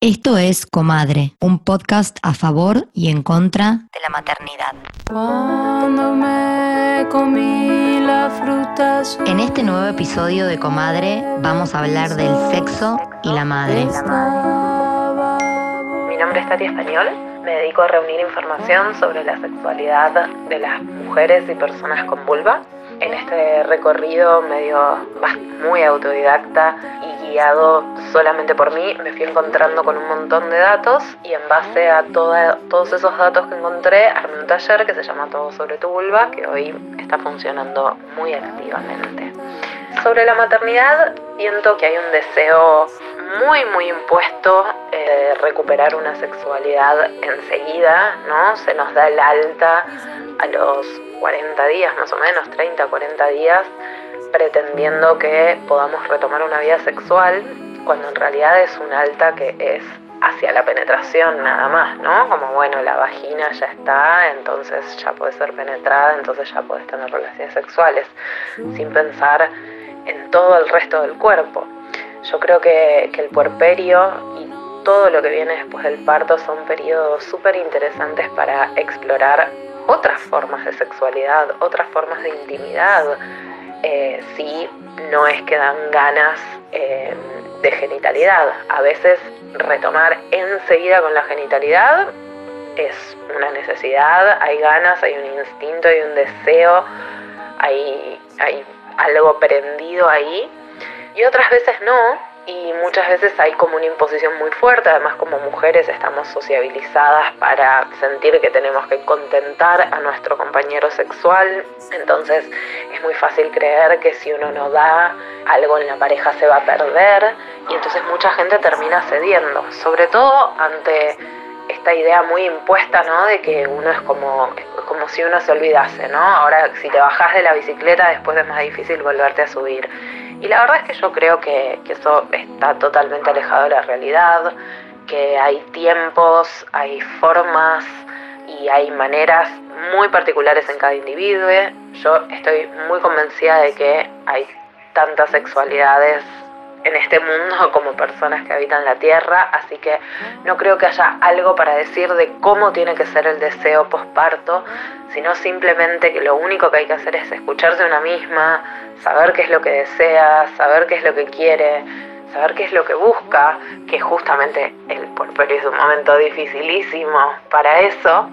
Esto es Comadre, un podcast a favor y en contra de la maternidad. Cuando me comí la fruta En este nuevo episodio de Comadre vamos a hablar del sexo y la madre. Mi nombre es Tati Español, me dedico a reunir información sobre la sexualidad de las mujeres y personas con vulva. En este recorrido medio muy autodidacta y guiado solamente por mí, me fui encontrando con un montón de datos y en base a todos esos datos que encontré, armé un taller que se llama Todo sobre tu vulva, que hoy está funcionando muy activamente. Sobre la maternidad, siento que hay un deseo muy, muy impuesto eh, de recuperar una sexualidad enseguida, ¿no? Se nos da el alta a los 40 días, más o menos, 30, 40 días, pretendiendo que podamos retomar una vida sexual, cuando en realidad es un alta que es hacia la penetración nada más, ¿no? Como bueno, la vagina ya está, entonces ya puede ser penetrada, entonces ya puedes tener relaciones sexuales, sin pensar en todo el resto del cuerpo. Yo creo que, que el puerperio y todo lo que viene después del parto son periodos súper interesantes para explorar otras formas de sexualidad, otras formas de intimidad, eh, si no es que dan ganas eh, de genitalidad. A veces retomar enseguida con la genitalidad es una necesidad, hay ganas, hay un instinto, hay un deseo, hay, hay algo prendido ahí. Y otras veces no, y muchas veces hay como una imposición muy fuerte, además como mujeres estamos sociabilizadas para sentir que tenemos que contentar a nuestro compañero sexual, entonces es muy fácil creer que si uno no da algo en la pareja se va a perder y entonces mucha gente termina cediendo, sobre todo ante esta idea muy impuesta, ¿no? De que uno es como, como si uno se olvidase, ¿no? Ahora si te bajas de la bicicleta después es más difícil volverte a subir. Y la verdad es que yo creo que, eso está totalmente alejado de la realidad, que hay tiempos, hay formas y hay maneras muy particulares en cada individuo. Yo estoy muy convencida de que hay tantas sexualidades en este mundo como personas que habitan la Tierra, así que no creo que haya algo para decir de cómo tiene que ser el deseo posparto, sino simplemente que lo único que hay que hacer es escucharse una misma, saber qué es lo que desea, saber qué es lo que quiere, saber qué es lo que busca, que justamente el porperio es un momento dificilísimo para eso,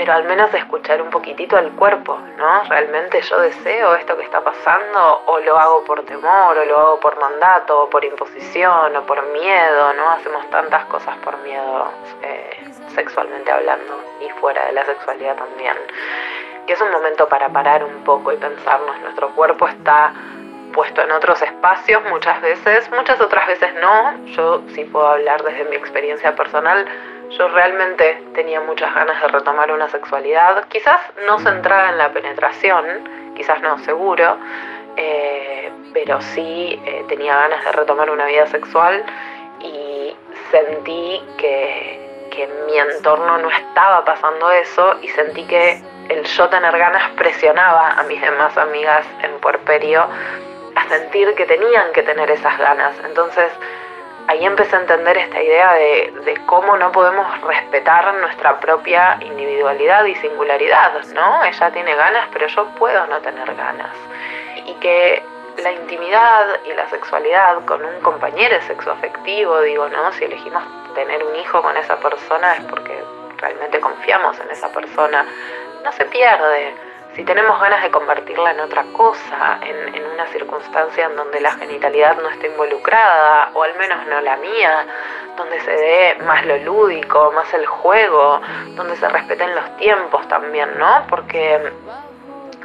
pero al menos escuchar un poquitito al cuerpo, ¿no? Realmente yo deseo esto que está pasando o lo hago por temor o lo hago por mandato o por imposición o por miedo, ¿no? Hacemos tantas cosas por miedo eh, sexualmente hablando y fuera de la sexualidad también. Que es un momento para parar un poco y pensarnos, nuestro cuerpo está puesto en otros espacios muchas veces, muchas otras veces no. Yo sí puedo hablar desde mi experiencia personal yo realmente tenía muchas ganas de retomar una sexualidad, quizás no centrada en la penetración, quizás no, seguro, eh, pero sí eh, tenía ganas de retomar una vida sexual y sentí que, que en mi entorno no estaba pasando eso y sentí que el yo tener ganas presionaba a mis demás amigas en puerperio a sentir que tenían que tener esas ganas. Entonces, ahí empecé a entender esta idea de, cómo no podemos respetar nuestra propia individualidad y singularidad, ¿no? Ella tiene ganas, pero yo puedo no tener ganas. Y que la intimidad y la sexualidad con un compañero sexoafectivo, digo, ¿no? Si elegimos tener un hijo con esa persona es porque realmente confiamos en esa persona, no se pierde si tenemos ganas de convertirla en otra cosa, en, una circunstancia en donde la genitalidad no esté involucrada, o al menos no la mía, donde se dé más lo lúdico, más el juego, donde se respeten los tiempos también, ¿no? Porque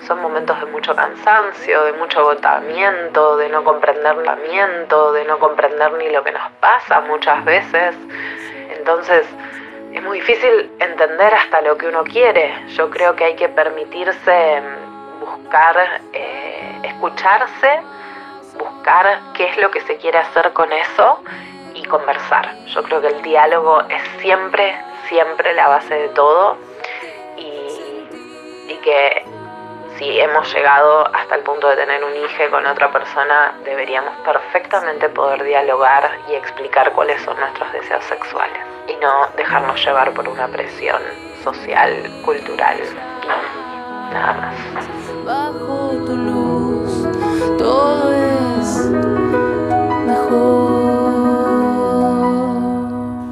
son momentos de mucho cansancio, de mucho agotamiento, de no comprender de no comprender ni lo que nos pasa muchas veces. Entonces, es muy difícil entender hasta lo que uno quiere. Yo creo que hay que permitirse mm, buscar, eh, escucharse, buscar qué es lo que se quiere hacer con eso y conversar. Yo creo que el diálogo es siempre, siempre la base de todo y, y que si hemos llegado hasta el punto de tener un hijo con otra persona, deberíamos perfectamente poder dialogar y explicar cuáles son nuestros deseos sexuales y no dejarnos llevar por una presión social, cultural y nada más. Bajo tu luz, todo es mejor.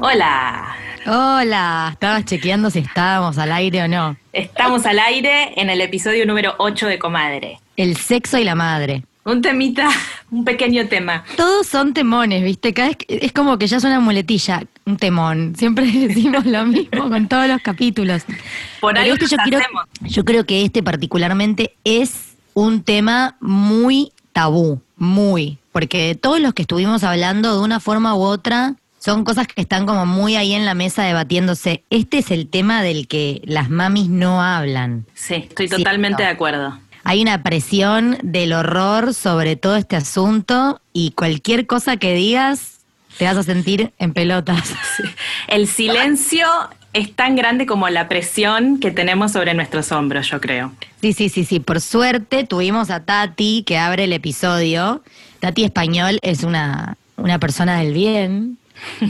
Hola, Hola, estabas chequeando si estábamos al aire o no. estamos al aire en el episodio número 8 de Comadre. El sexo y la madre. Un temita, un pequeño tema. Todos son temones, ¿viste? Cada vez es como que ya es una muletilla, un temón. Siempre decimos lo mismo con todos los capítulos. Por algo este yo, quiero, yo creo que este particularmente es un tema muy tabú, muy. Porque todos los que estuvimos hablando de una forma u otra son cosas que están como muy ahí en la mesa debatiéndose. Este es el tema del que las mamis no hablan. Sí, estoy totalmente de acuerdo. Hay una presión del horror sobre todo este asunto y cualquier cosa que digas te vas a sentir en pelotas. El silencio es tan grande como la presión que tenemos sobre nuestros hombros, yo creo. Sí, sí, sí, sí. Por suerte tuvimos a Tati que abre el episodio. Tati Español es una, una persona del bien.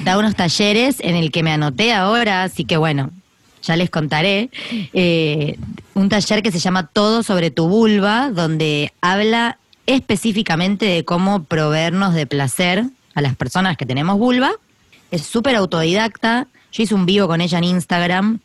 Da unos talleres en el que me anoté ahora, así que bueno, ya les contaré. Eh, un taller que se llama Todo sobre tu vulva, donde habla específicamente de cómo proveernos de placer a las personas que tenemos vulva. Es súper autodidacta. Yo hice un vivo con ella en Instagram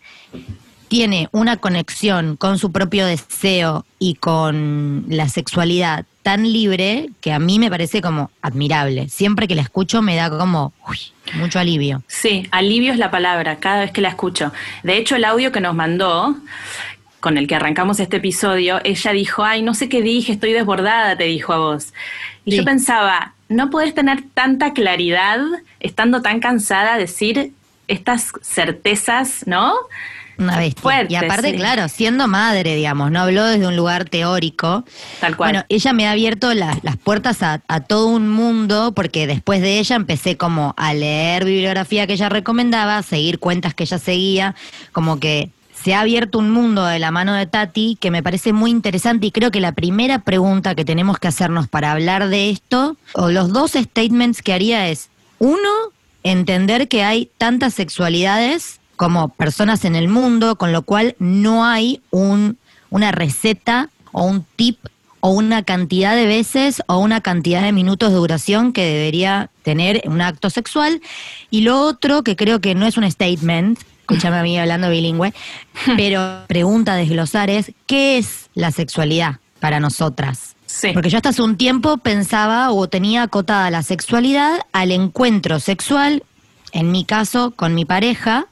tiene una conexión con su propio deseo y con la sexualidad tan libre que a mí me parece como admirable. Siempre que la escucho me da como uy, mucho alivio. Sí, alivio es la palabra cada vez que la escucho. De hecho, el audio que nos mandó, con el que arrancamos este episodio, ella dijo, ay, no sé qué dije, estoy desbordada, te dijo a vos. Y Sí. yo pensaba, no podés tener tanta claridad estando tan cansada, decir estas certezas, ¿no? Una bestia. Fuerte, y aparte, sí. claro, siendo madre, digamos, no habló desde un lugar teórico. Tal cual. Bueno, ella me ha abierto la- las puertas a, a todo un mundo, porque después de ella empecé como a leer bibliografía que ella recomendaba, a seguir cuentas que ella seguía, como que se ha abierto un mundo de la mano de Tati que me parece muy interesante y creo que la primera pregunta que tenemos que hacernos para hablar de esto, o los dos statements que haría es, uno, entender que hay tantas sexualidades como personas en el mundo, con lo cual no hay un, una receta o un tip o una cantidad de veces o una cantidad de minutos de duración que debería tener un acto sexual. Y lo otro, que creo que no es un statement, escúchame a mí hablando bilingüe, pero pregunta a desglosar es, ¿qué es la sexualidad para nosotras? Sí. Porque yo hasta hace un tiempo pensaba o tenía acotada la sexualidad al encuentro sexual, en mi caso, con mi pareja,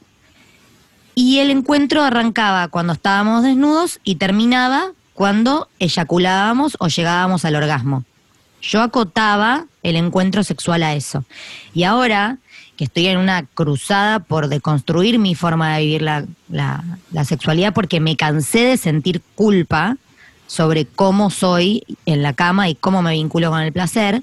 y el encuentro arrancaba cuando estábamos desnudos y terminaba cuando eyaculábamos o llegábamos al orgasmo. Yo acotaba el encuentro sexual a eso. Y ahora que estoy en una cruzada por deconstruir mi forma de vivir la, la- la sexualidad porque me cansé de sentir culpa sobre cómo soy en la cama y cómo me vinculo con el placer,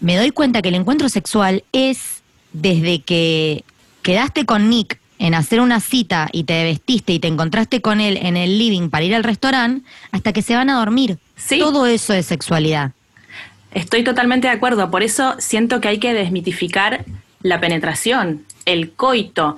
me doy cuenta que el encuentro sexual es desde que quedaste con Nick en hacer una cita y te vestiste y te encontraste con él en el living para ir al restaurante hasta que se van a dormir. Sí. Todo eso es sexualidad. Estoy totalmente de acuerdo, por eso siento que hay que desmitificar la penetración, el coito,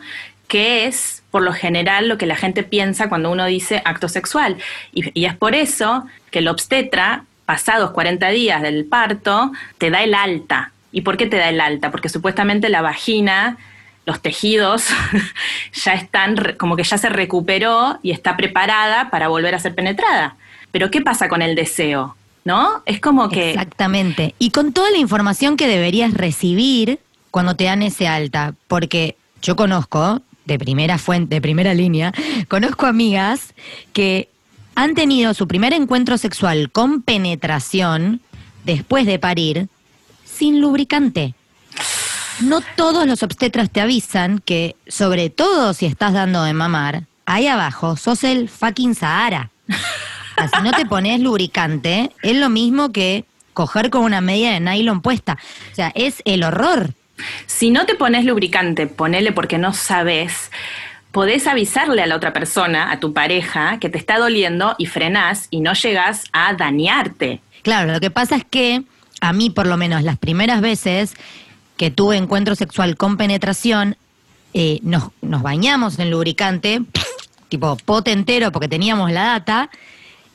que es por lo general lo que la gente piensa cuando uno dice acto sexual. Y, es por eso que el obstetra, pasados 40 días del parto, te da el alta. ¿Y por qué te da el alta? Porque supuestamente la vagina, los tejidos, ya están, como que ya se recuperó y está preparada para volver a ser penetrada. Pero ¿qué pasa con el deseo? ¿No? Es como que... Exactamente. Y con toda la información que deberías recibir cuando te dan ese alta, porque yo conozco de primera fuente, de primera línea, conozco amigas que han tenido su primer encuentro sexual con penetración después de parir sin lubricante. No todos los obstetras te avisan que, sobre todo si estás dando de mamar, ahí abajo sos el fucking Sahara. Si no te pones lubricante, es lo mismo que coger con una media de nylon puesta. O sea, es el horror. Si no te pones lubricante, ponele porque no sabes, podés avisarle a la otra persona, a tu pareja, que te está doliendo y frenás y no llegás a dañarte. Claro, lo que pasa es que a mí, por lo menos, las primeras veces que tuve encuentro sexual con penetración, eh, nos, nos bañamos en lubricante, tipo pote entero porque teníamos la data,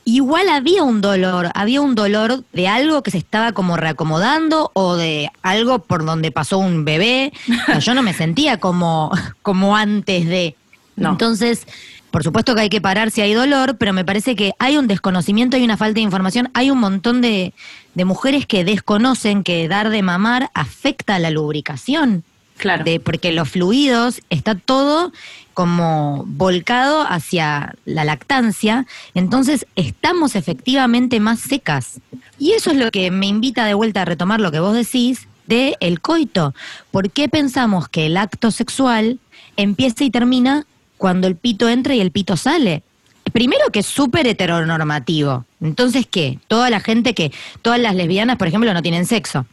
igual había un dolor, había un dolor de algo que se estaba como reacomodando o de algo por donde pasó un bebé. O sea, yo no me sentía como, como antes de. No. Entonces, por supuesto que hay que parar si hay dolor, pero me parece que hay un desconocimiento, hay una falta de información, hay un montón de, de mujeres que desconocen que dar de mamar afecta a la lubricación. Claro. De, porque los fluidos está todo como volcado hacia la lactancia, entonces estamos efectivamente más secas. Y eso es lo que me invita de vuelta a retomar lo que vos decís de el coito. ¿Por qué pensamos que el acto sexual empieza y termina cuando el pito entra y el pito sale? Primero que es súper heteronormativo. Entonces, ¿qué? Toda la gente que, todas las lesbianas, por ejemplo, no tienen sexo.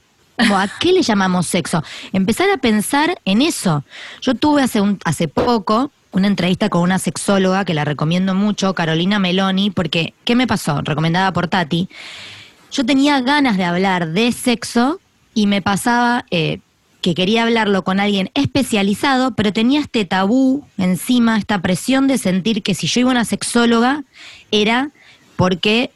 ¿A qué le llamamos sexo? Empezar a pensar en eso. Yo tuve hace poco una entrevista con una sexóloga que la recomiendo mucho, Carolina Meloni, porque, ¿qué me pasó? Recomendada por Tati. Yo tenía ganas de hablar de sexo y me pasaba eh, que quería hablarlo con alguien especializado, pero tenía este tabú encima, esta presión de sentir que si yo iba a una sexóloga era porque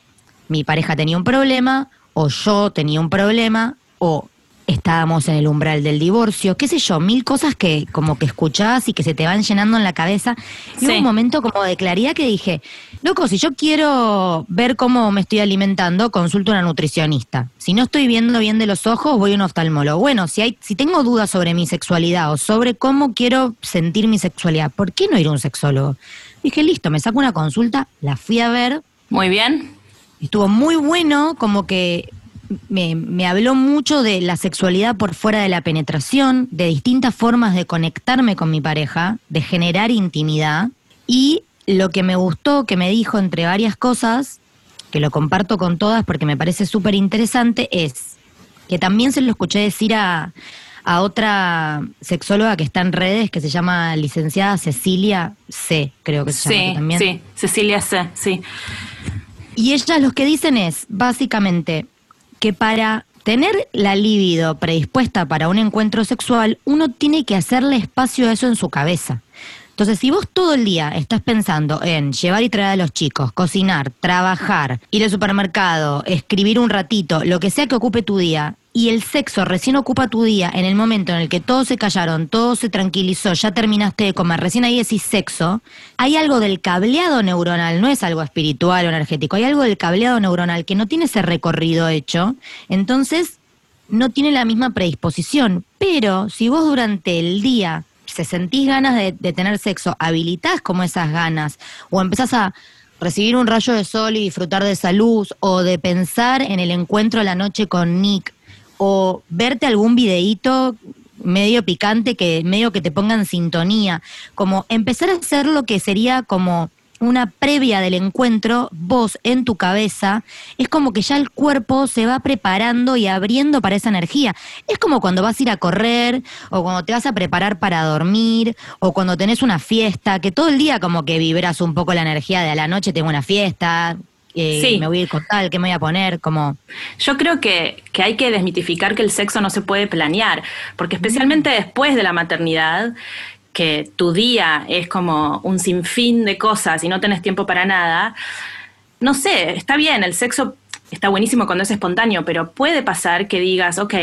mi pareja tenía un problema o yo tenía un problema o estábamos en el umbral del divorcio, qué sé yo, mil cosas que como que escuchás y que se te van llenando en la cabeza. Y Sí. hubo un momento como de claridad que dije, loco, si yo quiero ver cómo me estoy alimentando, consulto a una nutricionista. Si no estoy viendo bien de los ojos, voy a un oftalmólogo. Bueno, si hay, si tengo dudas sobre mi sexualidad o sobre cómo quiero sentir mi sexualidad, ¿por qué no ir a un sexólogo? Dije, listo, me saco una consulta, la fui a ver, Muy bien. estuvo muy bueno, como que me, me habló mucho de la sexualidad por fuera de la penetración, de distintas formas de conectarme con mi pareja, de generar intimidad. Y lo que me gustó, que me dijo entre varias cosas, que lo comparto con todas porque me parece súper interesante, es que también se lo escuché decir a, a otra sexóloga que está en redes, que se llama licenciada Cecilia C, creo que se llama. Sí, también. sí. Cecilia C, sí. Y ellas lo que dicen es, básicamente, que para tener la libido predispuesta para un encuentro sexual, uno tiene que hacerle espacio a eso en su cabeza. Entonces, si vos todo el día estás pensando en llevar y traer a los chicos, cocinar, trabajar, ir al supermercado, escribir un ratito, lo que sea que ocupe tu día, y el sexo recién ocupa tu día en el momento en el que todos se callaron, todo se tranquilizó, ya terminaste de comer, recién ahí decís sexo, hay algo del cableado neuronal, no es algo espiritual o energético, hay algo del cableado neuronal que no tiene ese recorrido hecho, entonces no tiene la misma predisposición. Pero si vos durante el día se sentís ganas de, tener sexo, habilitás como esas ganas, o empezás a recibir un rayo de sol y disfrutar de esa luz, o de pensar en el encuentro a la noche con Nick, o verte algún videíto medio picante que medio que te ponga en sintonía, como empezar a hacer lo que sería como una previa del encuentro, vos en tu cabeza, es como que ya el cuerpo se va preparando y abriendo para esa energía. Es como cuando vas a ir a correr, o cuando te vas a preparar para dormir, o cuando tenés una fiesta, que todo el día como que vibras un poco la energía de a la noche tengo una fiesta, eh, Sí. me voy a ir con tal, ¿qué me voy a poner? Como... Yo creo que, que hay que desmitificar que el sexo no se puede planear, porque especialmente después de la maternidad, que tu día es como un sinfín de cosas y no tenés tiempo para nada, no sé, está bien, el sexo está buenísimo cuando es espontáneo, pero puede pasar que digas, ok,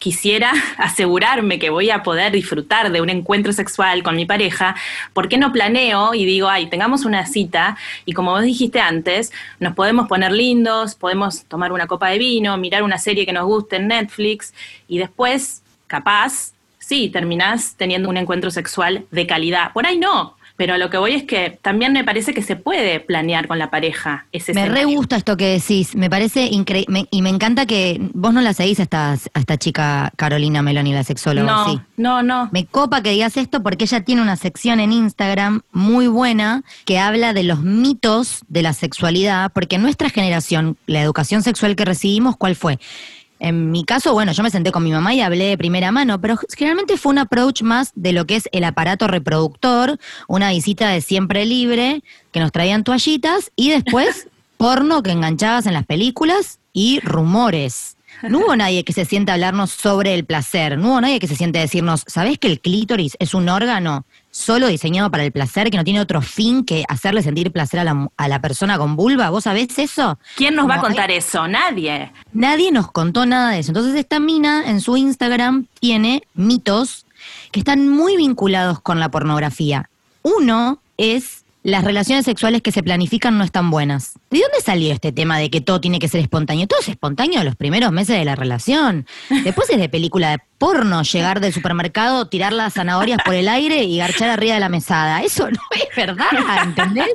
quisiera asegurarme que voy a poder disfrutar de un encuentro sexual con mi pareja, ¿por qué no planeo y digo, ay, tengamos una cita y como vos dijiste antes, nos podemos poner lindos, podemos tomar una copa de vino, mirar una serie que nos guste en Netflix y después, capaz, sí, terminás teniendo un encuentro sexual de calidad. Por ahí no. Pero a lo que voy es que también me parece que se puede planear con la pareja ese Me re gusta esto que decís, me parece increíble y me encanta que vos no la seguís a esta, a esta chica Carolina Meloni, la sexóloga, No, sí. no, no. Me copa que digas esto porque ella tiene una sección en Instagram muy buena que habla de los mitos de la sexualidad, porque en nuestra generación, la educación sexual que recibimos, ¿cuál fue? En mi caso, bueno, yo me senté con mi mamá y hablé de primera mano, pero generalmente fue un approach más de lo que es el aparato reproductor, una visita de siempre libre, que nos traían toallitas y después porno que enganchabas en las películas y rumores. No hubo nadie que se siente a hablarnos sobre el placer, no hubo nadie que se siente a decirnos, ¿sabés que el clítoris es un órgano solo diseñado para el placer, que no tiene otro fin que hacerle sentir placer a la, a la persona con vulva? ¿Vos sabés eso? ¿Quién nos va a contar eso? Nadie. Nadie nos contó nada de eso. Entonces esta mina en su Instagram tiene mitos que están muy vinculados con la pornografía. Uno es las relaciones sexuales que se planifican no están buenas. ¿De dónde salió este tema de que todo tiene que ser espontáneo? Todo es espontáneo los primeros meses de la relación. Después es de película de porno llegar del supermercado, tirar las zanahorias por el aire y garchar arriba de la mesada. Eso no es verdad, ¿entendés?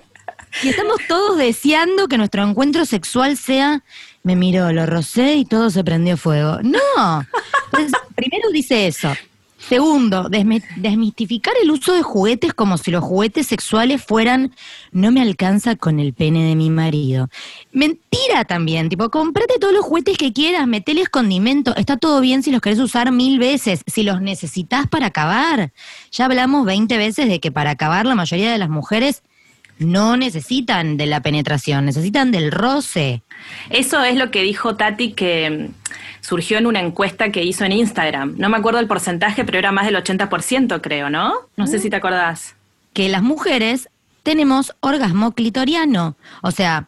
Y estamos todos deseando que nuestro encuentro sexual sea, me miró, lo rocé y todo se prendió fuego. No. Entonces, primero dice eso. Segundo, desmistificar el uso de juguetes como si los juguetes sexuales fueran no me alcanza con el pene de mi marido. Mentira también, tipo, comprate todos los juguetes que quieras, meteles condimento, está todo bien si los querés usar mil veces, si los necesitas para acabar. Ya hablamos 20 veces de que para acabar la mayoría de las mujeres no necesitan de la penetración, necesitan del roce. Eso es lo que dijo Tati que mm, surgió en una encuesta que hizo en Instagram. No me acuerdo el porcentaje, pero era más del 80%, creo, ¿no? No sé si te acordás. que las mujeres tenemos orgasmo clitoriano. O sea,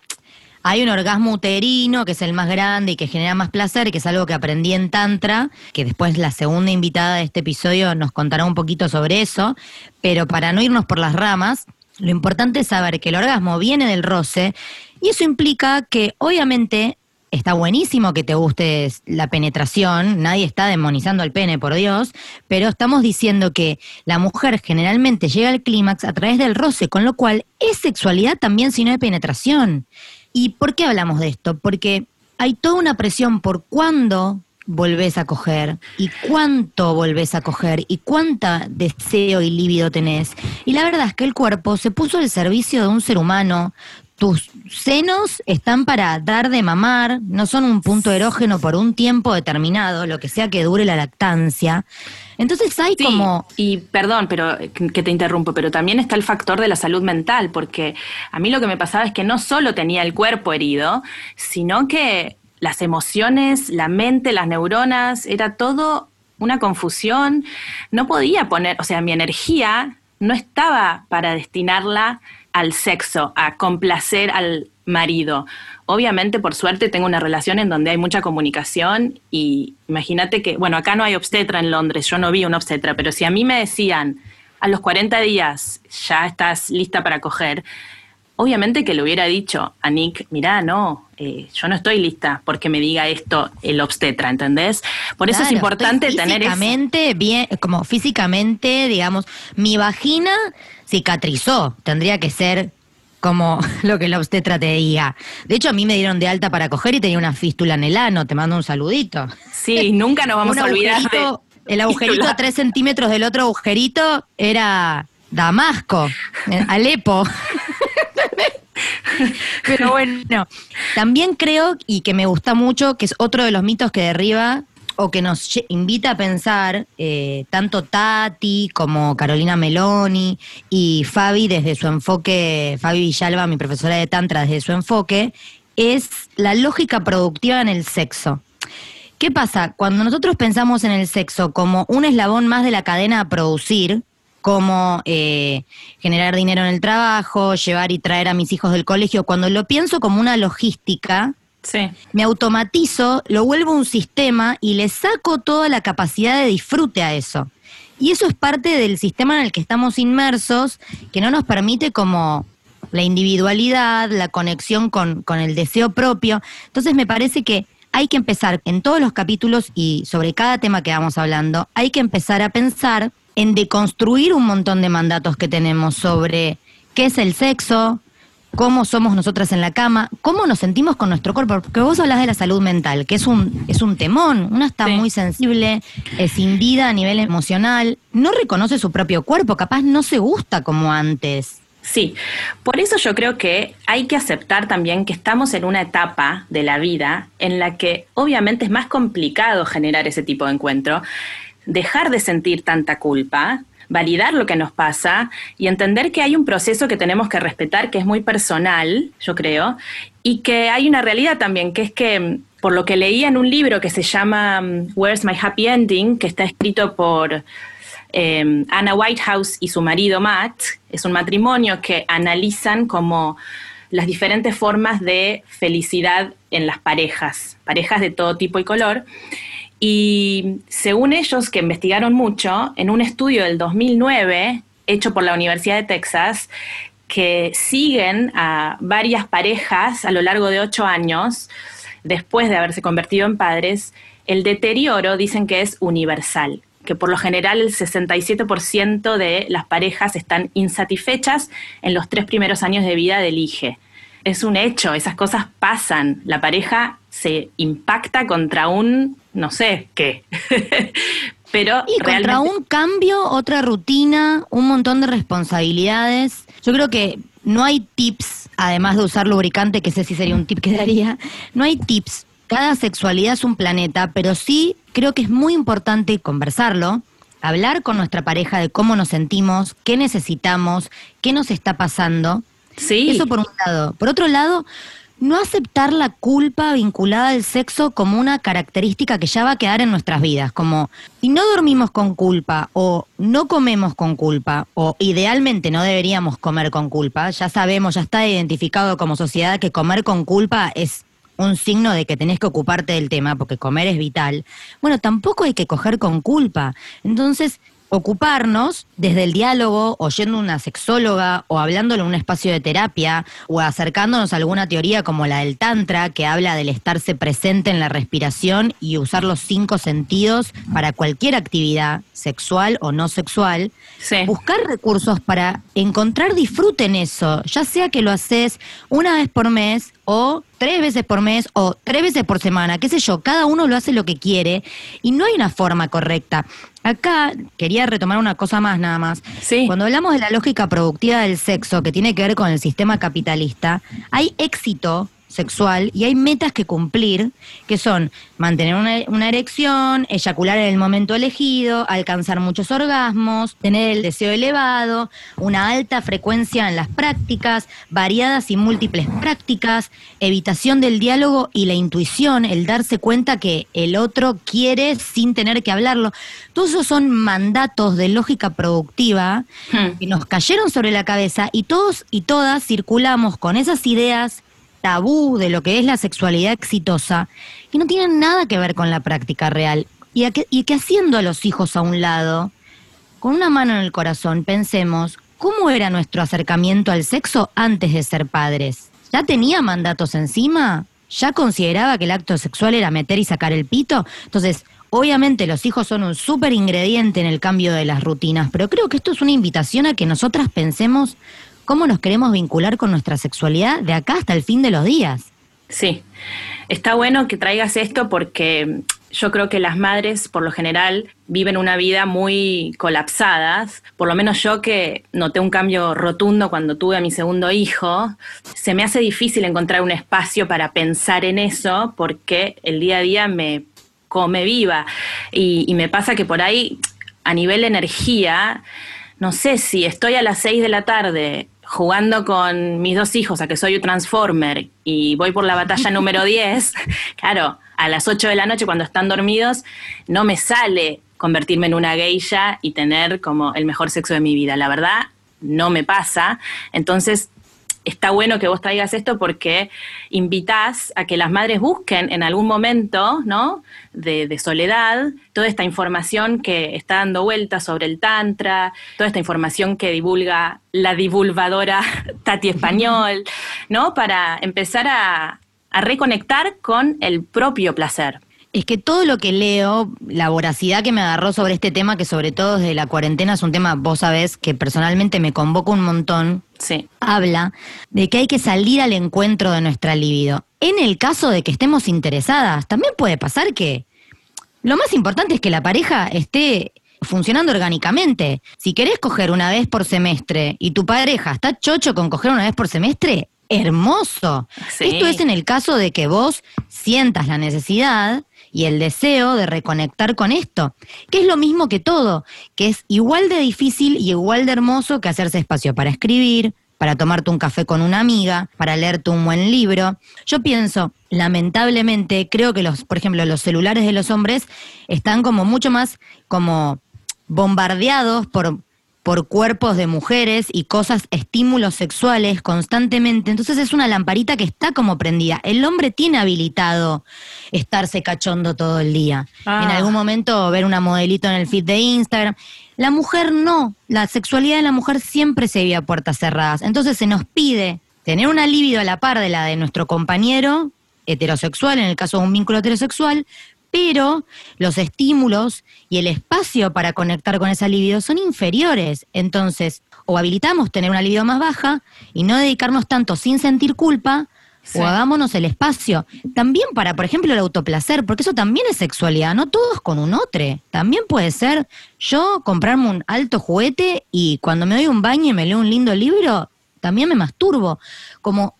hay un orgasmo uterino que es el más grande y que genera más placer, que es algo que aprendí en Tantra, que después la segunda invitada de este episodio nos contará un poquito sobre eso, pero para no irnos por las ramas, lo importante es saber que el orgasmo viene del roce y eso implica que obviamente está buenísimo que te guste la penetración, nadie está demonizando al pene, por Dios, pero estamos diciendo que la mujer generalmente llega al clímax a través del roce, con lo cual es sexualidad también si no hay penetración. ¿Y por qué hablamos de esto? Porque hay toda una presión por cuándo volvés a coger y cuánto volvés a coger y cuánta deseo y líbido tenés. Y la verdad es que el cuerpo se puso al servicio de un ser humano. Tus senos están para dar de mamar, no son un punto erógeno por un tiempo determinado, lo que sea que dure la lactancia. Entonces hay Sí, como y perdón, pero que te interrumpo, pero también está el factor de la salud mental, porque a mí lo que me pasaba es que no solo tenía el cuerpo herido, sino que las emociones, la mente, las neuronas, era todo una confusión. No podía poner, o sea, mi energía no estaba para destinarla al sexo, a complacer al marido. Obviamente, por suerte, tengo una relación en donde hay mucha comunicación y imagínate que, bueno, acá no hay obstetra en Londres, yo no vi un obstetra, pero si a mí me decían a los 40 días ya estás lista para coger, obviamente que le hubiera dicho a Nick, mirá, no, eh, yo no estoy lista porque me diga esto el obstetra, ¿entendés? Por eso es importante tener físicamente bien, como físicamente, digamos, mi vagina cicatrizó, tendría que ser como lo que la obstetra te diga. De hecho, a mí me dieron de alta para coger y tenía una fístula en el ano, te mando un saludito. Sí, nunca nos vamos a olvidar de El agujerito a tres centímetros del otro agujerito era Damasco, eh, Alepo. Pero bueno, también creo, y que me gusta mucho, que es otro de los mitos que derriba o que nos invita a pensar, eh, tanto Tati como Carolina Meloni y Fabi desde su enfoque, Fabi Villalba, mi profesora de Tantra, desde su enfoque, es la lógica productiva en el sexo. ¿Qué pasa? Cuando nosotros pensamos en el sexo como un eslabón más de la cadena a producir, como eh, generar dinero en el trabajo, llevar y traer a mis hijos del colegio, cuando lo pienso como una logística, Sí. me automatizo, lo vuelvo un sistema y le saco toda la capacidad de disfrute a eso. Y eso es parte del sistema en el que estamos inmersos, que no nos permite como la individualidad, la conexión con, con el deseo propio. Entonces me parece que hay que empezar en todos los capítulos y sobre cada tema que vamos hablando, hay que empezar a pensar en deconstruir un montón de mandatos que tenemos sobre qué es el sexo, cómo somos nosotras en la cama, cómo nos sentimos con nuestro cuerpo, porque vos hablas de la salud mental, que es un, es un temón, una está Sí. muy sensible, escindida a nivel emocional, no reconoce su propio cuerpo, capaz no se gusta como antes. Sí, por eso yo creo que hay que aceptar también que estamos en una etapa de la vida en la que obviamente es más complicado generar ese tipo de encuentro, dejar de sentir tanta culpa, validar lo que nos pasa y entender que hay un proceso que tenemos que respetar, que es muy personal, yo creo, y que hay una realidad también, que es que por lo que leí en un libro que se llama um, Where's My Happy Ending, que está escrito por eh, Anna Whitehouse y su marido Matt, es un matrimonio que analizan como las diferentes formas de felicidad en las parejas, parejas de todo tipo y color. Y según ellos, que investigaron mucho, en un estudio del 2009, hecho por la Universidad de Texas, que siguen a varias parejas a lo largo de ocho años, después de haberse convertido en padres, el deterioro dicen que es universal, que por lo general el 67% de las parejas están insatisfechas en los tres primeros años de vida del hijo. Es un hecho, esas cosas pasan. La pareja se impacta contra un no sé qué. Pero y contra un cambio, otra rutina, un montón de responsabilidades. Yo creo que no hay tips, además de usar lubricante, que sé si sería un tip que daría, no hay tips. Cada sexualidad es un planeta, pero sí creo que es muy importante conversarlo, hablar con nuestra pareja de cómo nos sentimos, qué necesitamos, qué nos está pasando. Sí. Eso por un lado. Por otro lado, no aceptar la culpa vinculada al sexo como una característica que ya va a quedar en nuestras vidas, como si no dormimos con culpa o no comemos con culpa o idealmente no deberíamos comer con culpa, ya sabemos, ya está identificado como sociedad que comer con culpa es un signo de que tenés que ocuparte del tema porque comer es vital. Bueno, tampoco hay que coger con culpa. Entonces, ocuparnos desde el diálogo, oyendo una sexóloga o hablándolo en un espacio de terapia o acercándonos a alguna teoría como la del Tantra que habla del estarse presente en la respiración y usar los cinco sentidos para cualquier actividad sexual o no sexual. Buscar recursos para encontrar disfrute en eso, ya sea que lo haces una vez por mes o tres veces por mes o tres veces por semana, qué sé yo, cada uno lo hace lo que quiere y no hay una forma correcta. Acá quería retomar una cosa más nada más. Cuando hablamos de la lógica productiva del sexo que tiene que ver con el sistema capitalista, hay éxito sexual y hay metas que cumplir, que son mantener una, erección, eyacular en el momento elegido, alcanzar muchos orgasmos, tener el deseo elevado, una alta frecuencia en las prácticas, variadas y múltiples prácticas, evitación del diálogo y la intuición, el darse cuenta que el otro quiere sin tener que hablarlo. Todos esos son mandatos de lógica productiva hmm. que nos cayeron sobre la cabeza y todos y todas circulamos con esas ideas tabú de lo que es la sexualidad exitosa y no tienen nada que ver con la práctica real. Y, que, que haciendo a los hijos a un lado, con una mano en el corazón, pensemos, ¿cómo era nuestro acercamiento al sexo antes de ser padres? ¿Ya tenía mandatos encima? ¿Ya consideraba que el acto sexual era meter y sacar el pito? Entonces, obviamente los hijos son un súper ingrediente en el cambio de las rutinas, pero creo que esto es una invitación a que nosotras pensemos cómo nos queremos vincular con nuestra sexualidad de acá hasta el fin de los días. Sí, está bueno que traigas esto porque yo creo que las madres, por lo general, viven una vida muy colapsadas. Por lo menos yo que noté un cambio rotundo cuando tuve a mi segundo hijo, se me hace difícil encontrar un espacio para pensar en eso porque el día a día me come viva. Y, me pasa que por ahí, a nivel de energía, no sé si estoy a las 6 de la tarde jugando con mis dos hijos a que soy un Transformer y voy por la batalla número 10, claro, a las 8 de la noche cuando están dormidos, no me sale convertirme en una geisha y tener como el mejor sexo de mi vida. La verdad, no me pasa. Entonces, está bueno que vos traigas esto porque invitás a que las madres busquen en algún momento, ¿no? De, soledad, toda esta información que está dando vuelta sobre el Tantra, toda esta información que divulga la divulgadora Tati Español, ¿no? Para empezar a reconectar con el propio placer. Es que todo lo que leo, la voracidad que me agarró sobre este tema, que sobre todo desde la cuarentena es un tema, vos sabés, que personalmente me convoca un montón, sí. habla de que hay que salir al encuentro de nuestra libido. En el caso de que estemos interesadas, también puede pasar que lo más importante es que la pareja esté funcionando orgánicamente. Si querés coger una vez por semestre y tu pareja está chocho con coger una vez por semestre, hermoso. Sí. Esto es en el caso de que vos sientas la necesidad y el deseo de reconectar con esto, que es lo mismo que todo, que es igual de difícil y igual de hermoso que hacerse espacio para escribir, para tomarte un café con una amiga, para leerte un buen libro. Yo pienso, lamentablemente, creo que los, por ejemplo, los celulares de los hombres están como mucho más como bombardeados por por cuerpos de mujeres y cosas, estímulos sexuales constantemente. Entonces es una lamparita que está como prendida. El hombre tiene habilitado estarse cachondo todo el día. Ah. En algún momento ver una modelito en el feed de Instagram. La mujer no. La sexualidad de la mujer siempre se vive a puertas cerradas. Entonces se nos pide tener una libido a la par de la de nuestro compañero heterosexual, en el caso de un vínculo heterosexual, pero los estímulos y el espacio para conectar con esa libido son inferiores. Entonces, o habilitamos tener una libido más baja y no dedicarnos tanto sin sentir culpa, Sí. o hagámonos el espacio. También para, por ejemplo, el autoplacer, porque eso también es sexualidad, no todos con un otro. También puede ser yo comprarme un alto juguete y cuando me doy un baño y me leo un lindo libro, también me masturbo. Como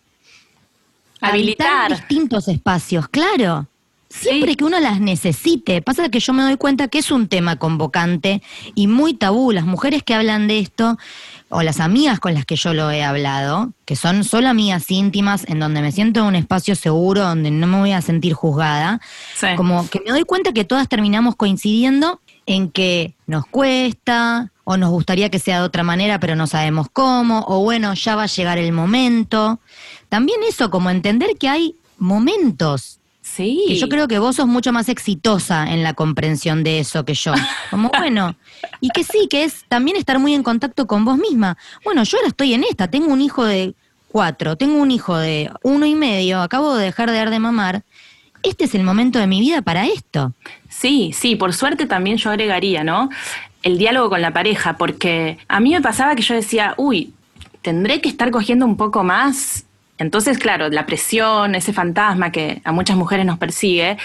Habilitar. distintos espacios, claro. Siempre Sí. que uno las necesite. Pasa que yo me doy cuenta que es un tema convocante y muy tabú. Las mujeres que hablan de esto, o las amigas con las que yo lo he hablado, que son solo amigas íntimas, en donde me siento en un espacio seguro, donde no me voy a sentir juzgada, Sí. como que me doy cuenta que todas terminamos coincidiendo en que nos cuesta, o nos gustaría que sea de otra manera, pero no sabemos cómo, o bueno, ya va a llegar el momento. También eso, como entender que hay momentos, Sí. que yo creo que vos sos mucho más exitosa en la comprensión de eso que yo. Como bueno, y que sí, que es también estar muy en contacto con vos misma. Bueno, yo ahora estoy en esta, tengo un hijo de cuatro, tengo un hijo de uno y medio, acabo de dejar de dar de mamar. Este es el momento de mi vida para esto. Sí, sí, por suerte también yo agregaría, ¿no? El diálogo con la pareja, porque a mí me pasaba que yo decía, uy, tendré que estar cogiendo un poco más. Entonces, claro, la presión, ese fantasma que a muchas mujeres nos persigue.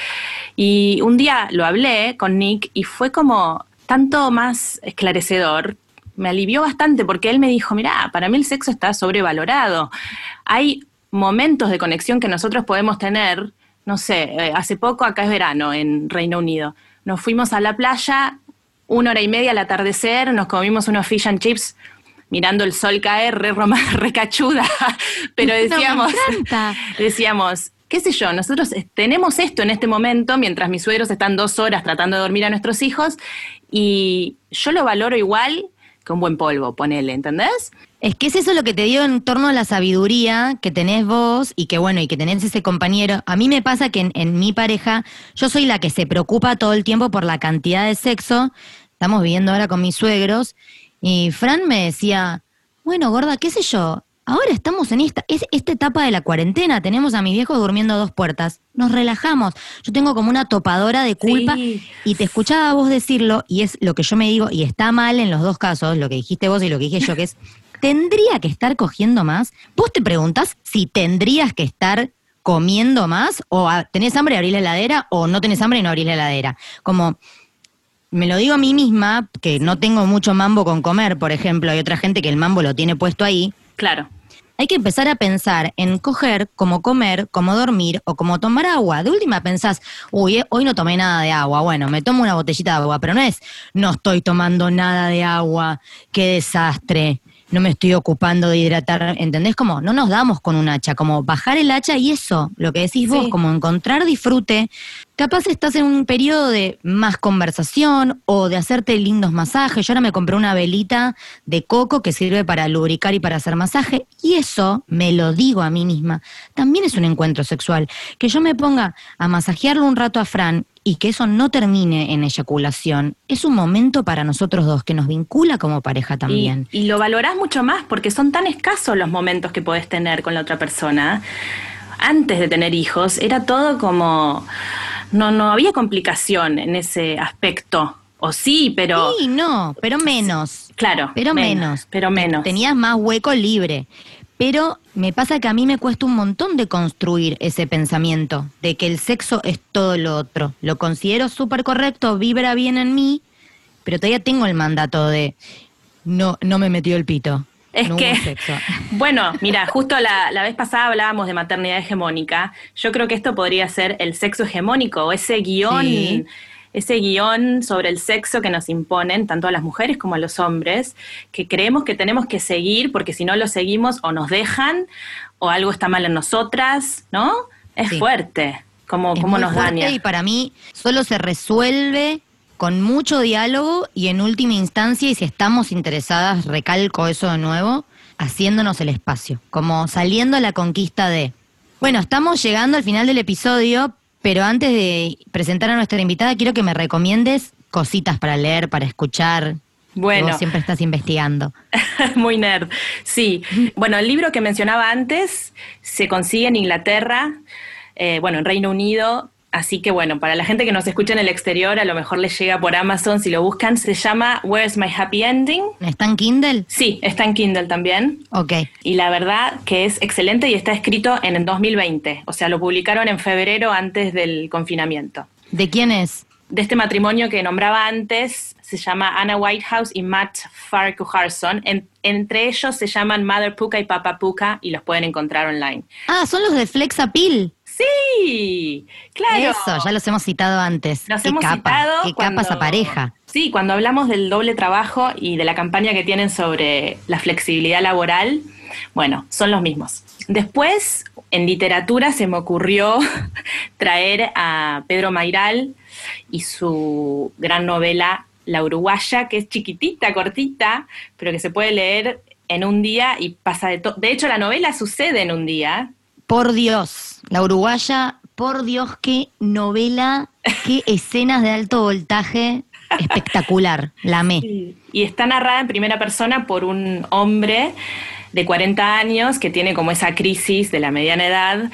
Y un día lo hablé con Nick y fue como tanto más esclarecedor. Me alivió bastante porque él me dijo, mira, para mí el sexo está sobrevalorado. Hay momentos de conexión que nosotros podemos tener, no sé, eh, hace poco, acá es verano en Reino Unido, nos fuimos a la playa, una hora y media al atardecer, nos comimos unos fish and chips mirando el sol caer, re, roma- re cachuda, pero decíamos, No, decíamos, qué sé yo, nosotros tenemos esto en este momento, mientras mis suegros están dos horas tratando de dormir a nuestros hijos, y yo lo valoro igual que un buen polvo, ponele, ¿entendés? Es que es eso lo que te dio en torno a la sabiduría que tenés vos y que bueno, y que tenés ese compañero. A mí me pasa que en, en mi pareja, yo soy la que se preocupa todo el tiempo por la cantidad de sexo. Estamos viviendo ahora con mis suegros y Fran me decía, bueno, gorda, qué sé yo, ahora estamos en esta, es esta etapa de la cuarentena, tenemos a mis viejos durmiendo a dos puertas, nos relajamos. Yo tengo como una topadora de culpa Sí. y te escuchaba vos decirlo, y es lo que yo me digo, y está mal en los dos casos, lo que dijiste vos y lo que dije yo, que es, ¿tendría que estar cogiendo más? Vos te preguntás si tendrías que estar comiendo más, o tenés hambre y abrís la heladera, o no tenés hambre y no abrís la heladera. Como, me lo digo a mí misma, que no tengo mucho mambo con comer, por ejemplo, hay otra gente que el mambo lo tiene puesto ahí, Claro. hay que empezar a pensar en coger, como comer, como dormir o como tomar agua. De última pensás, uy, eh, hoy no tomé nada de agua. Bueno, me tomo una botellita de agua, pero no es, no estoy tomando nada de agua, qué desastre, no me estoy ocupando de hidratar. ¿Entendés? Como no nos damos con un hacha, como bajar el hacha y eso, lo que decís vos, como encontrar disfrute. Capaz estás en un periodo de más conversación o de hacerte lindos masajes. Yo ahora me compré una velita de coco que sirve para lubricar y para hacer masaje. Y eso, me lo digo a mí misma, también es un encuentro sexual. Que yo me ponga a masajearlo un rato a Fran y que eso no termine en eyaculación, es un momento para nosotros dos que nos vincula como pareja también. Y, y lo valorás mucho más porque son tan escasos los momentos que podés tener con la otra persona. Antes de tener hijos era todo como... No, no había complicación en ese aspecto. O sí, pero... Sí, no, pero menos. Claro. Pero menos. Pero menos. Tenías más hueco libre. Pero me pasa que a mí me cuesta un montón de construir ese pensamiento de que el sexo es todo lo otro. Lo considero súper correcto, vibra bien en mí, pero todavía tengo el mandato de no, no me metió el pito. Es no que, sexo. bueno, mira, justo la, la vez pasada hablábamos de maternidad hegemónica. Yo creo que esto podría ser el sexo hegemónico, o ese guion, Sí. Ese guion sobre el sexo que nos imponen tanto a las mujeres como a los hombres, que creemos que tenemos que seguir porque si no lo seguimos o nos dejan o algo está mal en nosotras, ¿no? Es Sí. fuerte, como, Es como muy nos fuerte daña. Y para mí solo se resuelve con mucho diálogo y en última instancia, y si estamos interesadas, recalco eso de nuevo, haciéndonos el espacio, como saliendo a la conquista de... Bueno, estamos llegando al final del episodio, pero antes de presentar a nuestra invitada, quiero que me recomiendes cositas para leer, para escuchar. Bueno. Vos siempre estás investigando. Muy nerd. Sí. Bueno, el libro que mencionaba antes se consigue en Inglaterra, eh, bueno, en Reino Unido. Así que bueno, para la gente que nos escucha en el exterior, a lo mejor les llega por Amazon si lo buscan. Se llama Where's My Happy Ending? ¿Está en Kindle? Sí, está en Kindle también. Ok. Y la verdad que es excelente y está escrito en el 2020. O sea, lo publicaron en febrero antes del confinamiento. ¿De quién es? de este matrimonio que nombraba antes se llama Anna Whitehouse y Matt Farquharson. En- entre ellos se llaman Mother Puka y Papa Puka y los pueden encontrar online. Ah, son los de Flex Appeal. Sí, claro. Eso, ya los hemos citado antes. Qué hemos capa, citado qué cuando- capa esa pareja. Sí, cuando hablamos del doble trabajo y de la campaña que tienen sobre la flexibilidad laboral, bueno, son los mismos. Después, en literatura se me ocurrió traer a Pedro Mairal y su gran novela La Uruguaya, que es chiquitita, cortita, pero que se puede leer en un día y pasa de todo. De hecho, la novela sucede en un día. Por Dios, la uruguaya, por Dios, qué novela, qué escenas de alto voltaje espectacular. La amé. Y está narrada en primera persona por un hombre de 40 años que tiene como esa crisis de la mediana edad,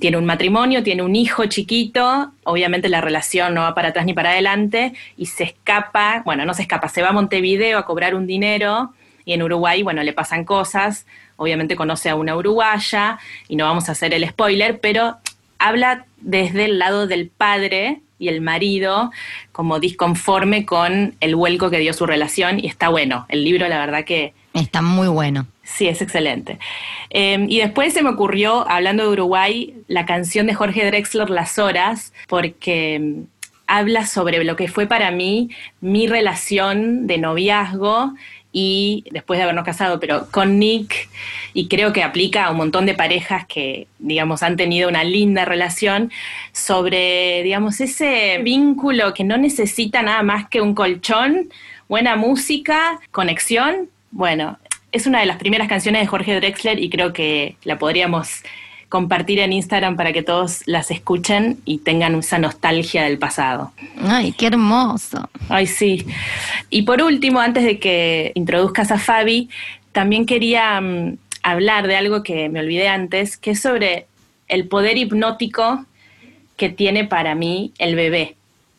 tiene un matrimonio, tiene un hijo chiquito, obviamente la relación no va para atrás ni para adelante y se escapa, bueno, no se escapa, se va a Montevideo a cobrar un dinero y en Uruguay, bueno, le pasan cosas, obviamente conoce a una uruguaya y no vamos a hacer el spoiler, pero habla desde el lado del padre y el marido como disconforme con el vuelco que dio su relación y está bueno. El libro, la verdad que Está muy bueno. sí, es excelente. Eh, y después se me ocurrió, hablando de Uruguay, la canción de Jorge Drexler, Las Horas, porque mm, habla sobre lo que fue para mí mi relación de noviazgo y después de habernos casado, pero con Nick, y creo que aplica a un montón de parejas que, digamos, han tenido una linda relación, sobre, digamos, ese vínculo que no necesita nada más que un colchón, buena música, conexión. Bueno, es una de las primeras canciones de Jorge Drexler y creo que la podríamos compartir en Instagram para que todos las escuchen y tengan esa nostalgia del pasado. Ay, qué hermoso. Ay, sí. Y por último, antes de que introduzcas a Fabi, también quería mm, hablar de algo que me olvidé antes, que es sobre el poder hipnótico que tiene para mí el bebé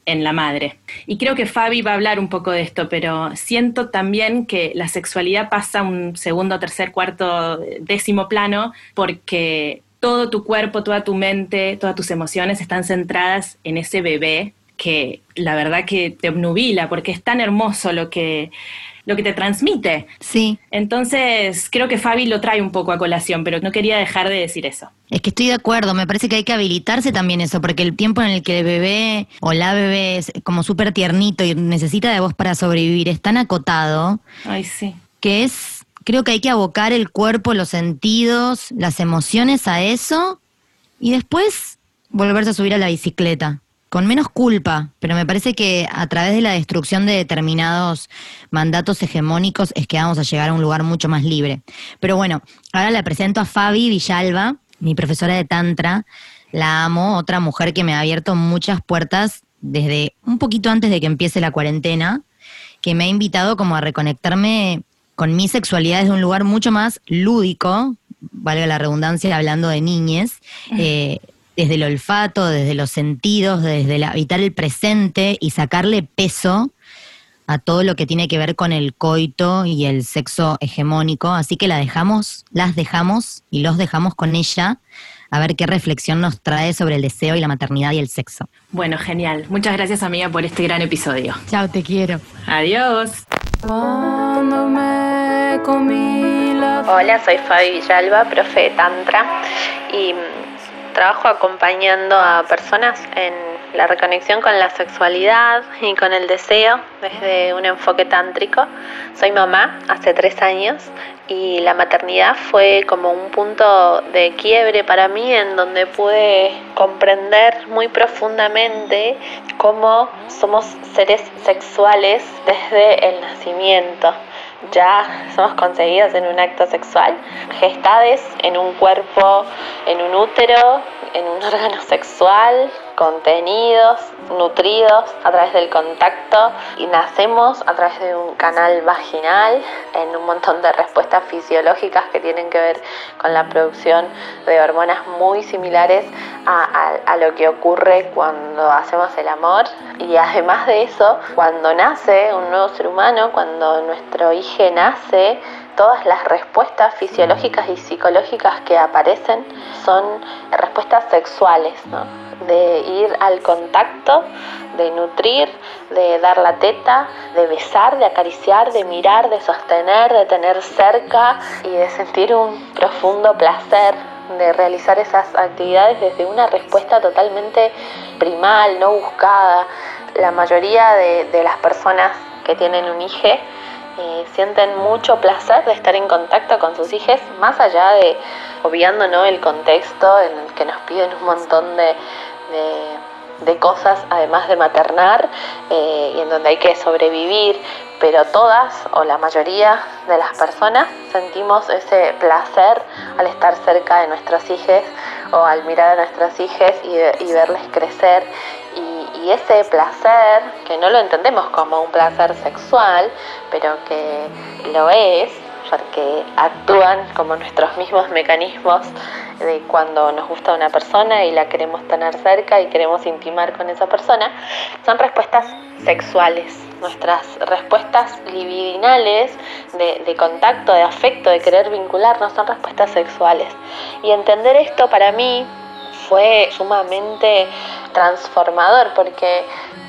en la madre. Y creo que Fabi va a hablar un poco de esto, pero siento también que la sexualidad pasa un segundo, tercer, cuarto, décimo plano porque todo tu cuerpo, toda tu mente, todas tus emociones están centradas en ese bebé que la verdad que te obnubila porque es tan hermoso lo que, lo que te transmite. Sí, Entonces, creo que Fabi lo trae un poco a colación, pero no quería dejar de decir eso. es que estoy de acuerdo. Me parece que hay que habilitarse también eso, porque el tiempo en el que el bebé o la bebé es como súper tiernito y necesita de vos para sobrevivir es tan acotado Ay, sí. que es, creo que hay que abocar el cuerpo, los sentidos, las emociones a eso y después volverse a subir a la bicicleta. Con menos culpa, pero me parece que a través de la destrucción de determinados mandatos hegemónicos es que vamos a llegar a un lugar mucho más libre. Pero bueno, ahora la presento a Fabi Villalba, mi profesora de Tantra. La amo, otra mujer que me ha abierto muchas puertas desde un poquito antes de que empiece la cuarentena que me ha invitado como a reconectarme con mi sexualidad desde un lugar mucho más lúdico, valga la redundancia, hablando de niñez, eh, desde el olfato, desde los sentidos, desde el habitar el presente y sacarle peso a todo lo que tiene que ver con el coito y el sexo hegemónico. Así que la dejamos, las dejamos y los dejamos con ella a ver qué reflexión nos trae sobre el deseo y la maternidad y el sexo. Bueno, genial. Muchas gracias amiga por este gran episodio. Chao, te quiero. Adiós. Hola, soy Fabi Villalba, profe de Tantra y trabajo acompañando a personas en la reconexión con la sexualidad y con el deseo desde un enfoque tántrico. Soy mamá hace tres años y la maternidad fue como un punto de quiebre para mí en donde pude comprender muy profundamente cómo somos seres sexuales desde el nacimiento ya somos concebidas en un acto sexual, gestades en un cuerpo, en un útero, en un órgano sexual, contenidos, nutridos a través del contacto y nacemos a través de un canal vaginal en un montón de respuestas fisiológicas que tienen que ver con la producción de hormonas muy similares a, lo que ocurre cuando hacemos el amor. Y además de eso, cuando nace un nuevo ser humano, cuando nuestro hijo nace, todas las respuestas fisiológicas y psicológicas que aparecen son respuestas sexuales, de ir al contacto, de nutrir, de dar la teta, de besar, de acariciar, de mirar, de sostener, de tener cerca y de sentir un profundo placer de realizar esas actividades desde una respuesta totalmente primal, no buscada. La mayoría de, las personas que tienen un hijo eh, sienten mucho placer de estar en contacto con sus hijos, más allá de, obviando ¿no? el contexto en el que nos piden un montón de, de, cosas, además de maternar, eh, y en donde hay que sobrevivir, pero todas o la mayoría de las personas sentimos ese placer al estar cerca de nuestros hijos o al mirar a nuestros hijos y, y verles crecer. Y ese placer, que no lo entendemos como un placer sexual, pero que lo es, porque actúan como nuestros mismos mecanismos de cuando nos gusta una persona y la queremos tener cerca y queremos intimar con esa persona, son respuestas sexuales. Nuestras respuestas libidinales de, de contacto, de afecto, de querer vincularnos, son respuestas sexuales. Y entender esto para mí fue sumamente transformador porque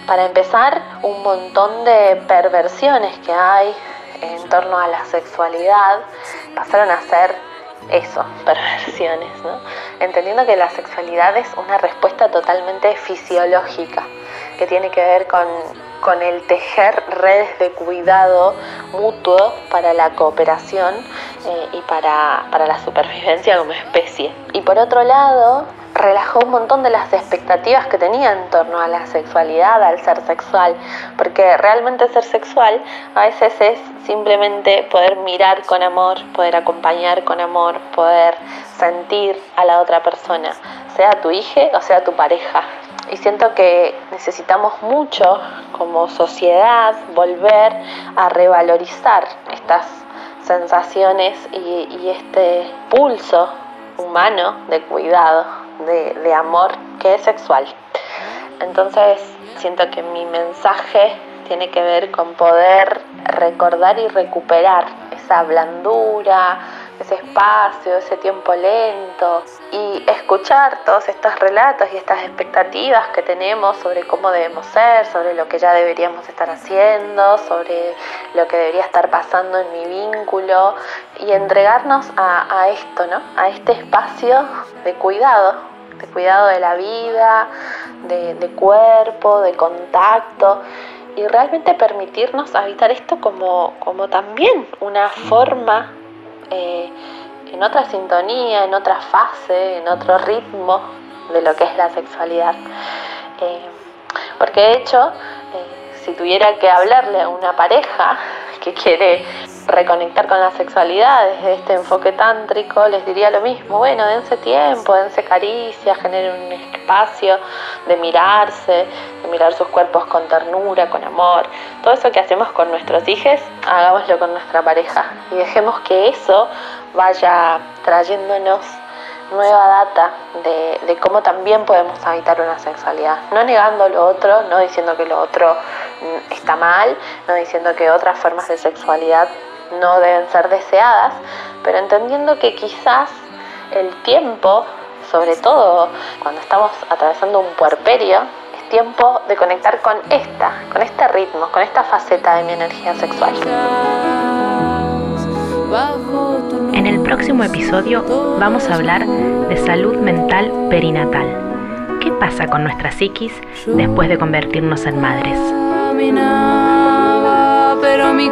para empezar un montón de perversiones que hay en torno a la sexualidad pasaron a ser eso, perversiones, ¿no? Entendiendo que la sexualidad es una respuesta totalmente fisiológica, que tiene que ver con, con el tejer redes de cuidado mutuo para la cooperación eh, y para, para la supervivencia como especie. Y por otro lado, relajó un montón de las expectativas que tenía en torno a la sexualidad, al ser sexual, porque realmente ser sexual a veces es simplemente poder mirar con amor, poder acompañar con amor, poder sentir a la otra persona, sea tu hija o sea tu pareja. Y siento que necesitamos mucho como sociedad volver a revalorizar estas sensaciones y, y este pulso humano de cuidado de, amor que es sexual. Entonces siento que mi mensaje tiene que ver con poder recordar y recuperar esa blandura, ese espacio, ese tiempo lento y escuchar todos estos relatos y estas expectativas que tenemos sobre cómo debemos ser, sobre lo que ya deberíamos estar haciendo, sobre lo que debería estar pasando en mi vínculo y entregarnos a, esto, ¿no? A este espacio de cuidado, de cuidado de la vida, de, cuerpo, de contacto y realmente permitirnos habitar esto como, como también una forma eh, en otra sintonía, en otra fase, en otro ritmo de lo que es la sexualidad. Eh, porque de hecho, eh, si tuviera que hablarle a una pareja que quiere reconectar con la sexualidad desde este enfoque tántrico, les diría lo mismo, bueno, dense tiempo, dense caricias, generen un espacio de mirarse, de mirar sus cuerpos con ternura, con amor. Todo eso que hacemos con nuestros hijos, hagámoslo con nuestra pareja. Y dejemos que eso vaya trayéndonos nueva data de, de, cómo también podemos habitar una sexualidad, no negando lo otro, no diciendo que lo otro mm, está mal, no diciendo que otras formas de sexualidad no deben ser deseadas, pero entendiendo que quizás el tiempo sobre todo cuando estamos atravesando un puerperio, es tiempo de conectar con esta, con este ritmo, con esta faceta de mi energía sexual. En el próximo episodio vamos a hablar de salud mental perinatal. ¿Qué pasa con nuestra psiquis después de convertirnos en madres? Pero mi